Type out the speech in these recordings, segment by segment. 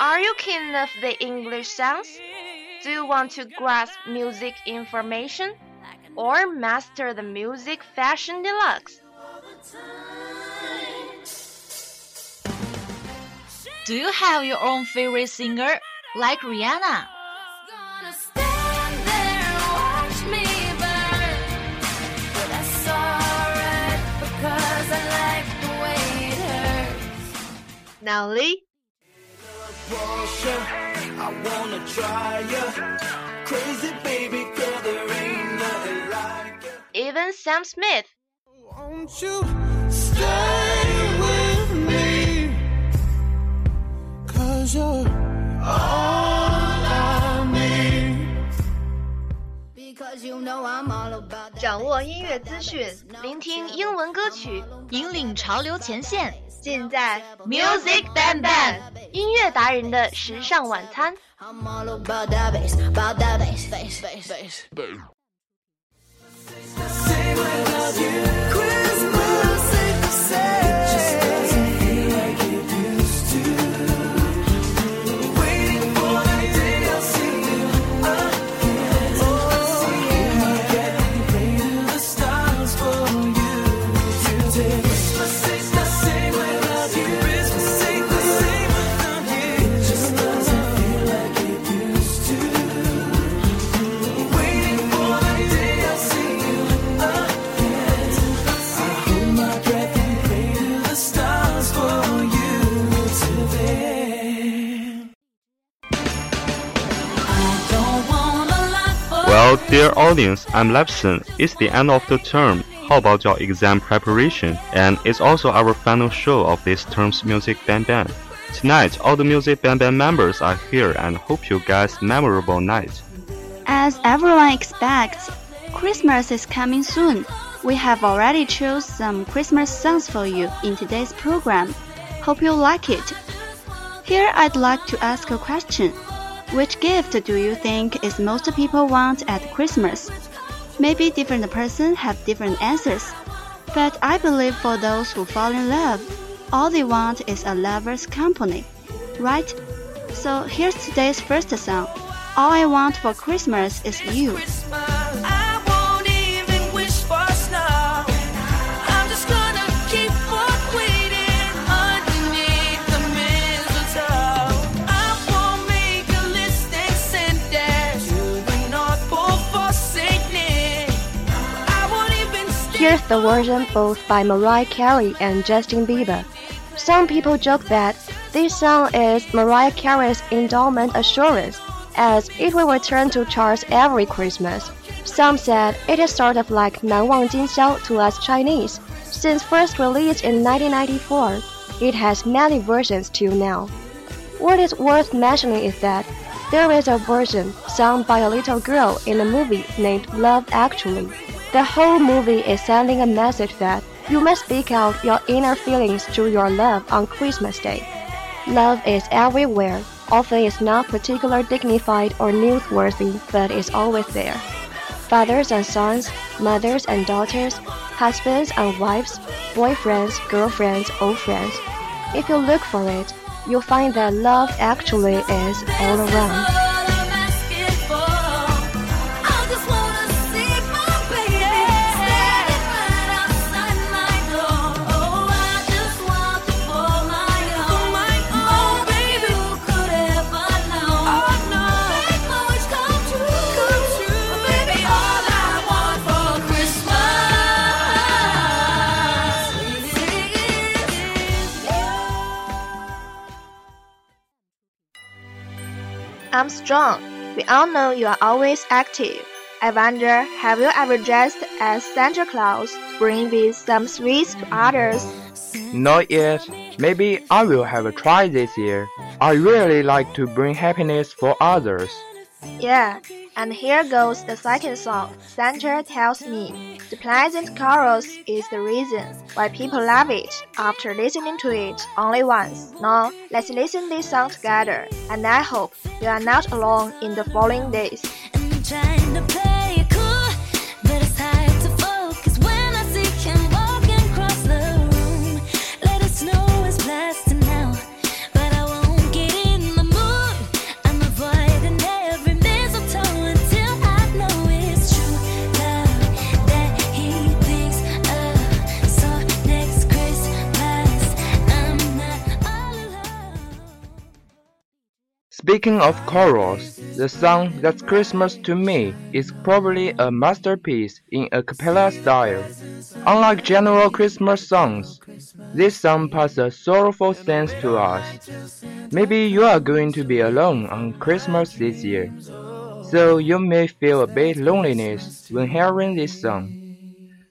Are you keen of the English sounds? Do you want to grasp music information? Or master the music fashion deluxe? Do you have your own favorite singer, like Rihanna? Gonna stand I wanna try ya. Crazy baby girl, there ain't nothing like ya. even Sam Smith. Won't you stay with me? Cause you're all I need. Because you know I'm all about that. 掌握音乐资讯，聆听英文歌曲，引领潮流前线。尽在 Music Bang Bang 音乐达人的时尚晚餐。Dear audience, I'm Levson. It's the end of the term. How about your exam preparation? And it's also our final show of this term's Music Band Band. Tonight, all the Music Band Band members are here and hope you guys memorable night. As everyone expects, Christmas is coming soon. We have already chose some Christmas songs for you in today's program. Hope you like it. Here I'd like to ask a question. Which gift do you think is most people want at Christmas? Maybe different person have different answers. But I believe for those who fall in love, all they want is a lover's company. Right? So here's today's first song. All I want for Christmas is you. Christmas. Here's the version both by Mariah Carey and Justin Bieber. Some people joke that this song is Mariah Carey's endowment assurance, as it will return to charts every Christmas. Some said it is sort of like Nan Wang Jin Xiao to us Chinese. Since first released in 1994, it has many versions till now. What is worth mentioning is that there is a version sung by a little girl in a movie named Love Actually. The whole movie is sending a message that you must speak out your inner feelings to your love on Christmas Day. Love is everywhere. Often it's not particularly dignified or newsworthy, but it's always there. Fathers and sons, mothers and daughters, husbands and wives, boyfriends, girlfriends, old friends. If you look for it, you'll find that love actually is all around. Armstrong. We all know you are always active. I wonder, have you ever dressed as Santa Claus, bring with some sweets to others? Not yet. Maybe I will have a try this year. I really like to bring happiness for others. Yeah, and here goes the second song, Santa Tells Me. The pleasant chorus is the reason why people love it after listening to it only once. Now, let's listen this song together, and I hope you are not alone in the following days. Speaking of chorals, the song That's Christmas to Me is probably a masterpiece in a cappella style. Unlike general Christmas songs, this song passes a sorrowful sense to us. Maybe you are going to be alone on Christmas this year, so you may feel a bit loneliness when hearing this song.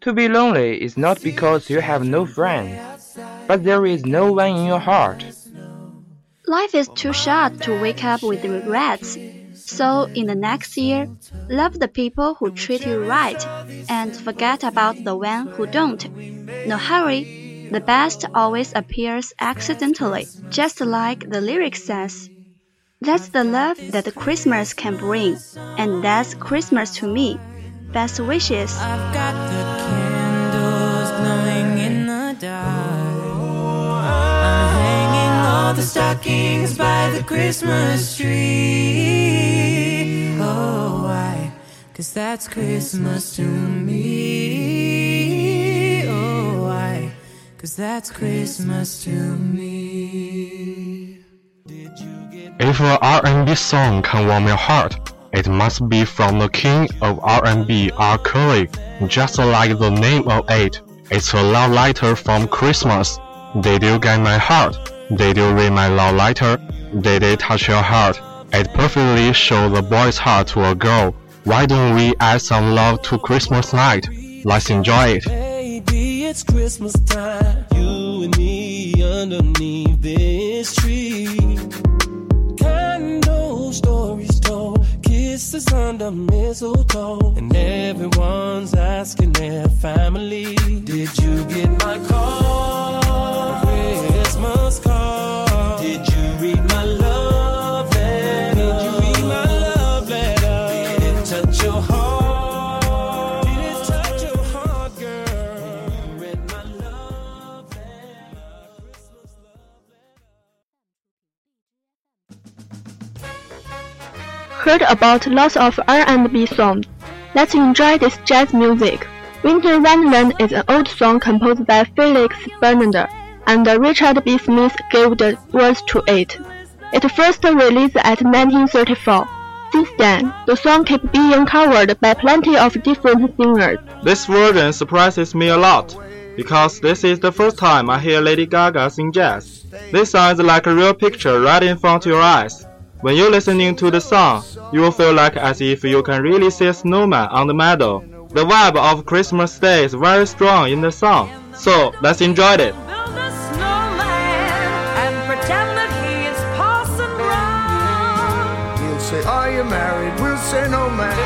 To be lonely is not because you have no friends, but there is no one in your heart. Life is too short to wake up with regrets. So, in the next year, love the people who treat you right and forget about the one who don't. No hurry, the best always appears accidentally, just like the lyric says. That's the love that Christmas can bring, and that's Christmas to me. Best wishes. The stockings by the Christmas tree. Oh, why? Cause that's Christmas to me. Oh, why? Cause that's Christmas to me. If an R&B song can warm your heart, it must be from the king of R&B, R. Kelly. Just like the name of it, it's a love letter from Christmas. Did you get my heart? Did you read my love letter? Did it touch your heart? It perfectly shows the boy's heart to a girl. Why don't we add some love to Christmas night? Let's enjoy it. Baby, it's Christmas time. You and me underneath this tree. Candle stories told, kisses under mistletoe, and everyone's asking their family, Did you Heard about lots of R&B songs. Let's enjoy this jazz music. Winter Wonderland is an old song composed by Felix Bernarder, and Richard B. Smith gave the words to it. It first released at 1934. Since then, the song kept being covered by plenty of different singers. This version surprises me a lot because this is the first time I hear Lady Gaga sing jazz. This sounds like a real picture right in front of your eyes. When you're listening to the song, you will feel like as if you can really see a snowman on the meadow. The vibe of Christmas Day is very strong in the song, so let's enjoy it. Build a snowman and pretend that he is Parson Brown. He'll say, Are you married? We'll say, No, man.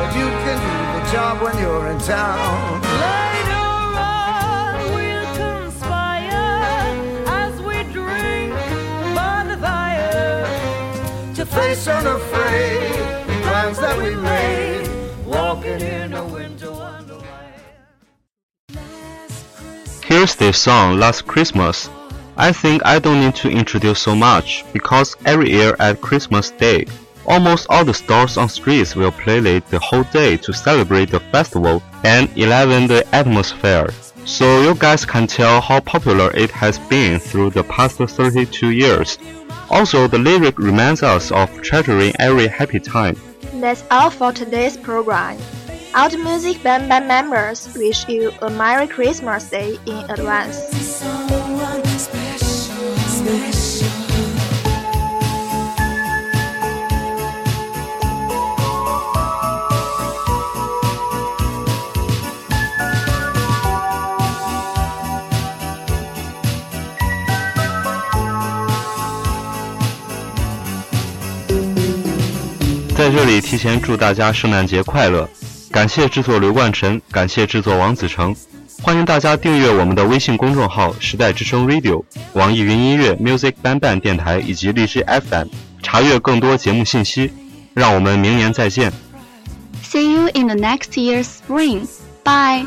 But you can do the job when you're in town. Plans that we made, walking in a winter wonderland. Here's the song Last Christmas. I think I don't need to introduce so much because every year at Christmas Day, almost all the stores on streets will play it the whole day to celebrate the festival and elevate the atmosphere. So you guys can tell how popular it has been through the past 32 years. Also, the lyric reminds us of treasuring every happy time. That's all for today's program. All the Music Band Band members wish you a Merry Christmas Day in advance. 在这里提前祝大家圣诞节快乐！感谢制作刘冠晨，感谢制作王子成。欢迎大家订阅我们的微信公众号“时代之声 Radio”、网易云音乐 Music Ban Ban 电台以及荔枝 FM，查阅更多节目信息。让我们明年再见。See you in the next year's spring. Bye.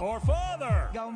or father. Go,